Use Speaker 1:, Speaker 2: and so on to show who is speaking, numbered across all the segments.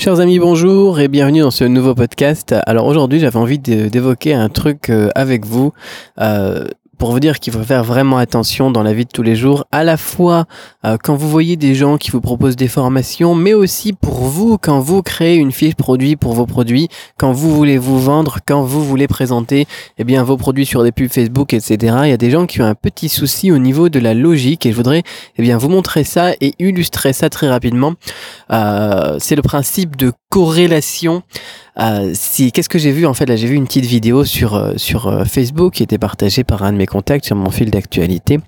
Speaker 1: Chers amis, bonjour et bienvenue dans ce nouveau podcast. Alors aujourd'hui, j'avais envie d'évoquer un truc euh, avec vous. Euh, pour vous dire qu'il faut faire vraiment attention dans la vie de tous les jours, à la fois euh, quand vous voyez des gens qui vous proposent des formations, mais aussi pour vous quand vous créez une fiche produit pour vos produits, quand vous voulez vous vendre, quand vous voulez présenter eh bien vos produits sur des pubs Facebook, etc. Il y a des gens qui ont un petit souci au niveau de la logique et je voudrais eh bien vous montrer ça et illustrer ça très rapidement. Euh, c'est le principe de corrélation euh, si qu'est-ce que j'ai vu en fait là j'ai vu une petite vidéo sur euh, sur euh, Facebook qui était partagée par un de mes contacts sur mon fil d'actualité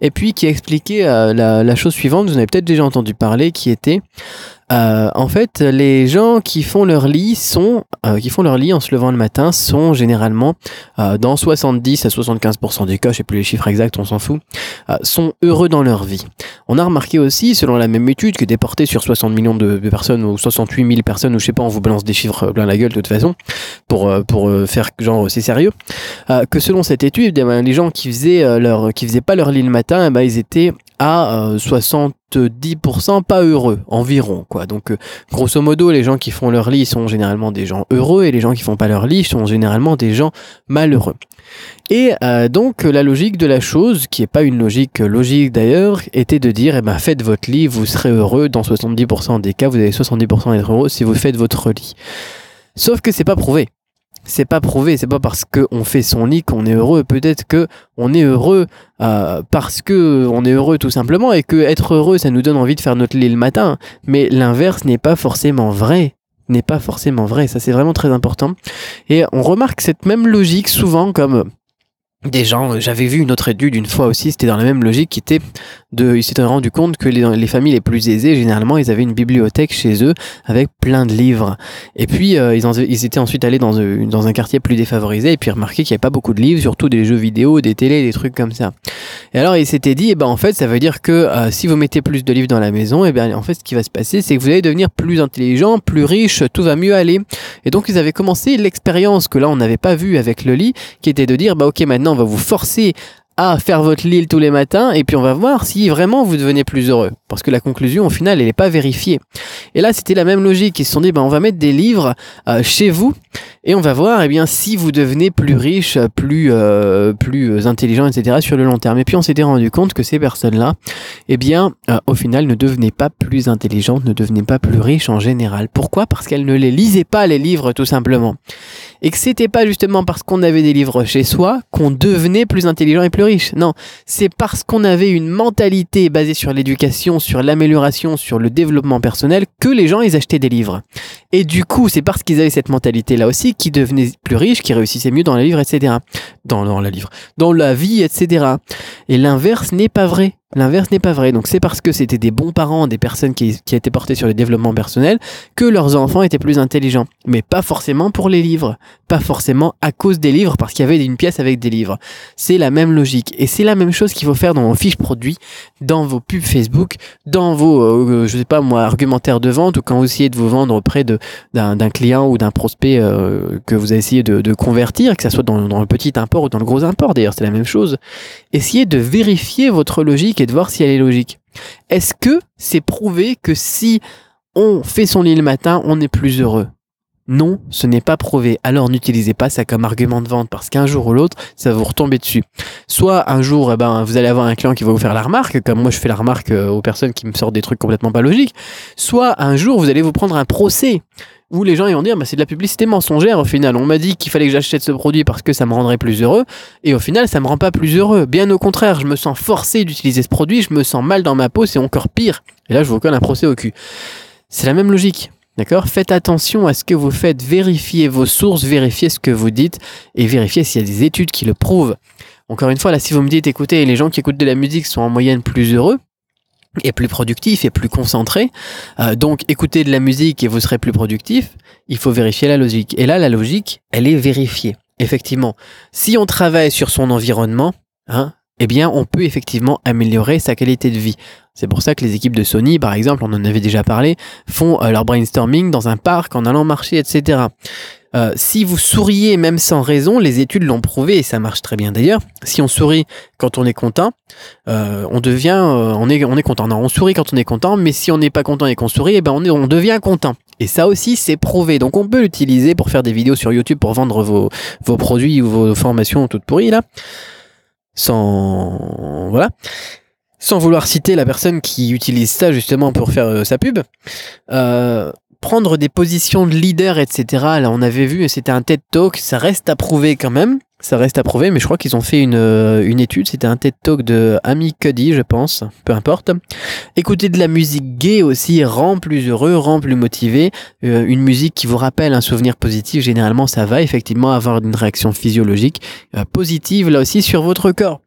Speaker 1: et puis qui expliquait la, la, chose suivante. Vous en avez peut-être déjà entendu parler qui était euh, en fait, les gens qui font leur lit sont, euh, qui font leur lit en se levant le matin sont généralement euh, dans 70 à 75% des cas, je sais plus les chiffres exacts, on s'en fout, sont heureux dans leur vie. On a remarqué aussi, selon la même étude qui était portée sur 60 millions de, personnes ou 68 000 personnes, ou je sais pas, on vous balance des chiffres plein la gueule de toute façon, pour pour faire genre c'est sérieux, que selon cette étude, eh ben, les gens qui faisaient leur, qui faisaient pas leur lit le matin, eh ben, ils étaient à 70% pas heureux environ quoi. Donc euh, grosso modo les gens qui font leur lit sont généralement des gens heureux et les gens qui font pas leur lit sont généralement des gens malheureux. Et euh, donc la logique de la chose, qui est pas une logique logique d'ailleurs, était de dire eh ben faites votre lit, vous serez heureux dans 70% des cas, vous avez 70% d'être heureux si vous faites votre lit. Sauf que c'est pas prouvé c'est pas prouvé, c'est pas parce qu'on fait son lit qu'on est heureux. Peut-être que on est heureux euh, parce que on est heureux tout simplement et que être heureux, ça nous donne envie de faire notre lit le matin. Mais l'inverse n'est pas forcément vrai n'est pas forcément vrai. Ça, c'est vraiment très important. Et on remarque cette même logique souvent comme des gens, euh, j'avais vu une autre étude une fois aussi, c'était dans la même logique, qui était de, ils s'étaient rendu compte que les, les, familles les plus aisées, généralement, ils avaient une bibliothèque chez eux avec plein de livres. Et puis, euh, ils, étaient ensuite allés dans, euh, dans un quartier plus défavorisé et puis remarqué qu'il n'y avait pas beaucoup de livres, surtout des jeux vidéo, des télés, des trucs comme ça. Et alors, ils s'étaient dit, eh ben, en fait, ça veut dire que si vous mettez plus de livres dans la maison, eh ben, en fait, ce qui va se passer, c'est que vous allez devenir plus intelligent, plus riche, tout va mieux aller. Et donc, ils avaient commencé l'expérience que là, on n'avait pas vu avec le lit, qui était de dire, bah, ok, maintenant, on va vous forcer à faire votre lit tous les matins et puis on va voir si vraiment vous devenez plus heureux. Parce que la conclusion au final elle n'est pas vérifiée. Et là c'était la même logique. Ils se sont dit ben, on va mettre des livres euh, chez vous et on va voir eh bien, si vous devenez plus riche, plus, euh, plus intelligent, etc. sur le long terme. Et puis on s'était rendu compte que ces personnes-là, eh bien, euh, au final, ne devenaient pas plus intelligentes, ne devenaient pas plus riches en général. Pourquoi? Parce qu'elles ne les lisaient pas, les livres, tout simplement. Et que c'était pas justement parce qu'on avait des livres chez soi qu'on devenait plus intelligent et plus riche. Non, c'est parce qu'on avait une mentalité basée sur l'éducation, sur l'amélioration, sur le développement personnel que les gens, ils achetaient des livres. Et du coup, c'est parce qu'ils avaient cette mentalité-là aussi qui devenaient plus riches, qui réussissaient mieux dans les livres, etc. Dans la livre, dans la vie, etc. Et l'inverse n'est pas vrai. L'inverse n'est pas vrai. Donc c'est parce que c'était des bons parents, des personnes qui, étaient portées sur le développement personnel, que leurs enfants étaient plus intelligents. Mais pas forcément pour les livres. Pas forcément à cause des livres, parce qu'il y avait une pièce avec des livres. C'est la même logique. Et c'est la même chose qu'il faut faire dans vos fiches produits, dans vos pubs Facebook, dans vos, euh, je sais pas moi, argumentaires de vente, ou quand vous essayez de vous vendre auprès d'un client ou d'un prospect euh, que vous essayé de, de, convertir, que ce soit dans le petit import ou dans le gros import. D'ailleurs, c'est la même chose. Essayez de vérifier votre logique et de voir si elle est logique. Est-ce que c'est prouvé que si on fait son lit le matin, on est plus heureux? Non, ce n'est pas prouvé. Alors n'utilisez pas ça comme argument de vente parce qu'un jour ou l'autre, ça va vous retomber dessus. Soit un jour, eh ben, vous allez avoir un client qui va vous faire la remarque, comme moi je fais la remarque euh, aux personnes qui me sortent des trucs complètement pas logiques. Soit un jour, vous allez vous prendre un procès où les gens vont dire bah, c'est de la publicité mensongère au final. On m'a dit qu'il fallait que j'achète ce produit parce que ça me rendrait plus heureux et au final ça me rend pas plus heureux. Bien au contraire, je me sens forcé d'utiliser ce produit, je me sens mal dans ma peau, c'est encore pire. Et là je vous colle un procès au cul. C'est la même logique. D'accord? Faites attention à ce que vous faites, vérifiez vos sources, vérifiez ce que vous dites et vérifiez s'il y a des études qui le prouvent. Encore une fois, là, si vous me dites, écoutez, les gens qui écoutent de la musique sont en moyenne plus heureux, et plus productifs et plus concentrés. Euh, donc écoutez de la musique et vous serez plus productif. Il faut vérifier la logique. Et là, la logique, elle est vérifiée. Effectivement, si on travaille sur son environnement, hein, eh bien, on peut effectivement améliorer sa qualité de vie. C'est pour ça que les équipes de Sony, par exemple, on en avait déjà parlé, font euh, leur brainstorming dans un parc, en allant marcher, etc. Euh, si vous souriez même sans raison, les études l'ont prouvé et ça marche très bien d'ailleurs. Si on sourit quand on est content, euh, on devient, on est, on est content. Non, on sourit quand on est content, mais si on n'est pas content et qu'on sourit, eh ben on, devient content. Et ça aussi, c'est prouvé. Donc on peut l'utiliser pour faire des vidéos sur YouTube pour vendre vos, vos produits ou vos formations toutes pourries là. Sans voilà. Sans vouloir citer la personne qui utilise ça justement pour faire euh, sa pub. Euh, prendre des positions de leader, etc. Là, on avait vu, c'était un TED Talk, ça reste à prouver quand même. Ça reste à prouver, mais je crois qu'ils ont fait une, euh, une étude. C'était un TED Talk de Amy Cuddy, je pense. Peu importe. Écouter de la musique gay aussi rend plus heureux, rend plus motivé. Euh, une musique qui vous rappelle un souvenir positif, généralement, ça va effectivement avoir une réaction physiologique euh, positive, là aussi, sur votre corps.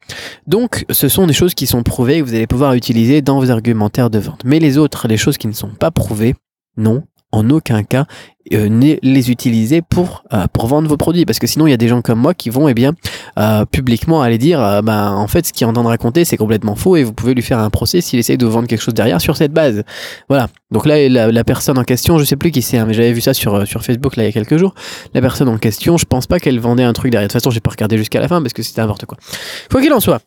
Speaker 1: Donc, ce sont des choses qui sont prouvées et que vous allez pouvoir utiliser dans vos argumentaires de vente. Mais les autres, les choses qui ne sont pas prouvées, non, en aucun cas euh, les utiliser pour euh, pour vendre vos produits. Parce que sinon il y a des gens comme moi qui vont eh bien euh, publiquement aller dire bah en fait ce qu'il est raconter c'est complètement faux et vous pouvez lui faire un procès s'il essaye de vous vendre quelque chose derrière sur cette base. Voilà. Donc là la, personne en question je sais plus qui c'est hein, mais j'avais vu ça sur sur Facebook là il y a quelques jours. La personne en question je pense pas qu'elle vendait un truc derrière. De toute façon j'ai pas regardé jusqu'à la fin parce que c'était n'importe quoi. Quoi qu'il en soit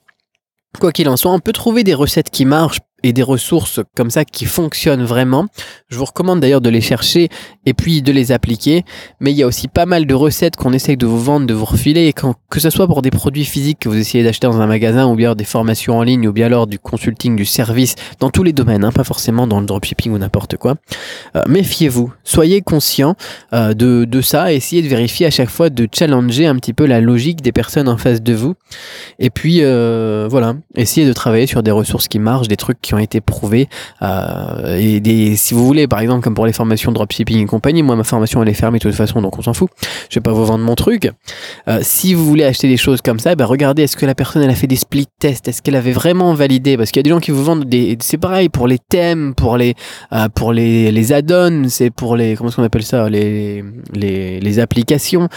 Speaker 1: Quoi qu'il en soit, on peut trouver des recettes qui marchent et des ressources comme ça qui fonctionnent vraiment. Je vous recommande d'ailleurs de les chercher et puis de les appliquer. Mais il y a aussi pas mal de recettes qu'on essaye de vous vendre, de vous refiler, que ce soit pour des produits physiques que vous essayez d'acheter dans un magasin ou bien des formations en ligne ou bien alors du consulting, du service, dans tous les domaines, hein, pas forcément dans le dropshipping ou n'importe quoi. Euh, méfiez-vous, soyez conscient euh, de, de ça, essayez de vérifier à chaque fois, de challenger un petit peu la logique des personnes en face de vous. Et puis euh, voilà, essayez de travailler sur des ressources qui marchent, des trucs qui ont été prouvés. Euh, et des, si vous voulez, par exemple, comme pour les formations dropshipping et compagnie, moi ma formation elle est fermée de toute façon, donc on s'en fout. Je vais pas vous vendre mon truc. Euh, si vous voulez acheter des choses comme ça, ben regardez est-ce que la personne elle a fait des split tests, est-ce qu'elle avait vraiment validé, parce qu'il y a des gens qui vous vendent des, c'est pareil pour les thèmes, pour les euh, pour les, les add-ons, c'est pour les comment est-ce qu'on appelle ça, les les, les applications.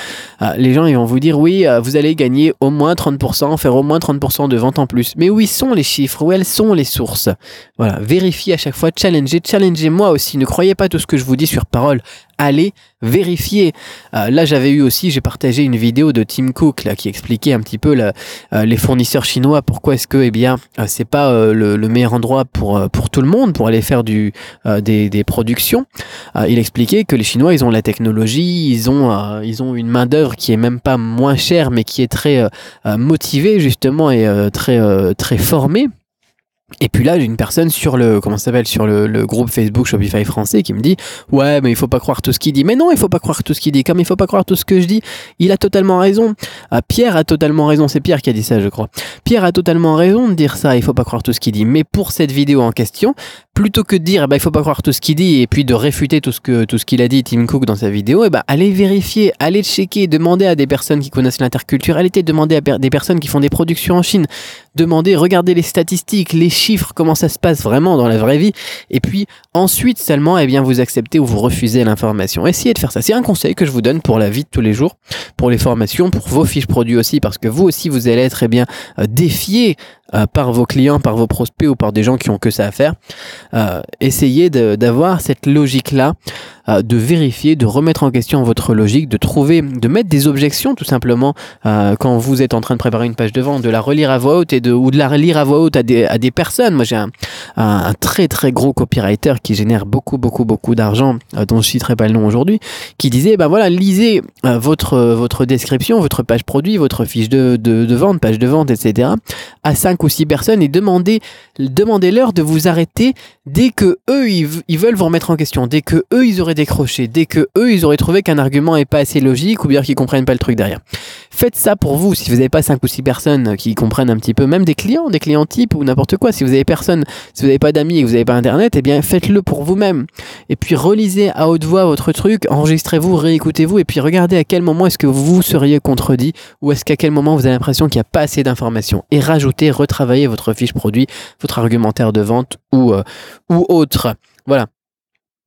Speaker 1: Euh, les gens ils vont vous dire oui, euh, vous allez gagner au moins 30%, faire au moins 30% de ventes en plus. Mais où sont les chiffres, où elles sont les sources voilà, vérifiez à chaque fois, challengez, challengez moi aussi. Ne croyez pas tout ce que je vous dis sur parole. Allez vérifier. Euh, là, j'avais eu aussi, j'ai partagé une vidéo de Tim Cook là qui expliquait un petit peu euh, les fournisseurs chinois. Pourquoi est-ce que, eh bien, euh, c'est pas le, meilleur endroit pour pour tout le monde pour aller faire des, des, productions. il expliquait que les Chinois, ils ont la technologie, ils ont ils ont une main d'œuvre qui est même pas moins chère, mais qui est très motivée justement et très très formée et puis là, j'ai une personne sur le comment s'appelle sur le, groupe Facebook Shopify français qui me dit ouais mais il faut pas croire tout ce qu'il dit. Mais non, il faut pas croire tout ce qu'il dit. Comme il faut pas croire tout ce que je dis, il a totalement raison. Ah, Pierre a totalement raison. C'est Pierre qui a dit ça, je crois. Pierre a totalement raison de dire ça. Il faut pas croire tout ce qu'il dit. Mais pour cette vidéo en question, plutôt que de dire bah, il faut pas croire tout ce qu'il dit et puis de réfuter tout ce que tout ce qu'il a dit Tim Cook dans sa vidéo, eh ben allez vérifier, allez checker, demandez à des personnes qui connaissent l'interculturalité, demandez à des personnes qui font des productions en Chine, demandez, regardez les statistiques, les chiffres, comment ça se passe vraiment dans la vraie vie, et puis ensuite seulement, eh bien, vous acceptez ou vous refusez l'information. Essayez de faire ça. C'est un conseil que je vous donne pour la vie de tous les jours, pour les formations, pour vos fiches produits aussi, parce que vous aussi, vous allez être, eh bien, euh, défié euh, par vos clients, par vos prospects ou par des gens qui ont que ça à faire. Euh, essayez d'avoir cette logique-là de vérifier, de remettre en question votre logique, de trouver, de mettre des objections tout simplement euh, quand vous êtes en train de préparer une page de vente, de la relire à voix haute et de, ou de la relire à voix haute à des, à des personnes. Moi j'ai un, un, très très gros copywriter qui génère beaucoup beaucoup beaucoup d'argent, euh, dont je citerai pas le nom aujourd'hui, qui disait ben voilà lisez votre votre description, votre page produit, votre fiche de, de, vente, page de vente, etc. à cinq ou six personnes et demandez demandez-leur de vous arrêter dès que eux ils, veulent vous remettre en question, dès que eux ils auraient décrocher dès que eux ils auraient trouvé qu'un argument est pas assez logique ou bien qu'ils comprennent pas le truc derrière. Faites ça pour vous si vous n'avez pas cinq ou six personnes qui comprennent un petit peu, même des clients, des clients types ou n'importe quoi. Si vous avez personne, si vous n'avez pas d'amis et vous n'avez pas internet, eh bien faites-le pour vous-même. Et puis relisez à haute voix votre truc, enregistrez-vous, réécoutez-vous et puis regardez à quel moment est-ce que vous seriez contredit ou est-ce qu'à quel moment vous avez l'impression qu'il n'y a pas assez d'informations et rajoutez, retravaillez votre fiche produit, votre argumentaire de vente ou, euh, ou autre. Voilà.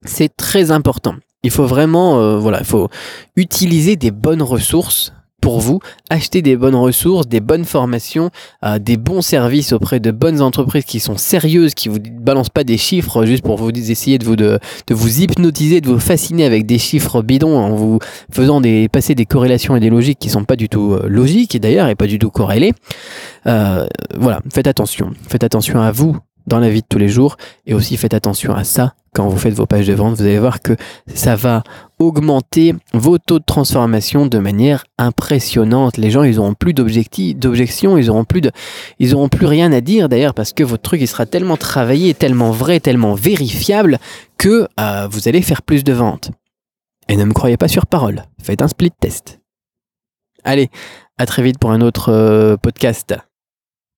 Speaker 1: C'est très important. Il faut vraiment, euh, voilà, il faut utiliser des bonnes ressources pour vous, acheter des bonnes ressources, des bonnes formations, euh, des bons services auprès de bonnes entreprises qui sont sérieuses, qui vous balancent pas des chiffres juste pour vous essayer de vous de, vous hypnotiser, de vous fasciner avec des chiffres bidons en vous faisant passer des corrélations et des logiques qui sont pas du tout euh, logiques et d'ailleurs et pas du tout corrélées. voilà, faites attention, faites attention à vous dans la vie de tous les jours. Et aussi faites attention à ça quand vous faites vos pages de vente. Vous allez voir que ça va augmenter vos taux de transformation de manière impressionnante. Les gens, ils auront plus d'objections, ils auront plus de, ils auront plus rien à dire d'ailleurs parce que votre truc, il sera tellement travaillé, tellement vrai, tellement vérifiable que euh, vous allez faire plus de ventes. Et ne me croyez pas sur parole. Faites un split test. Allez, à très vite pour un autre euh, podcast.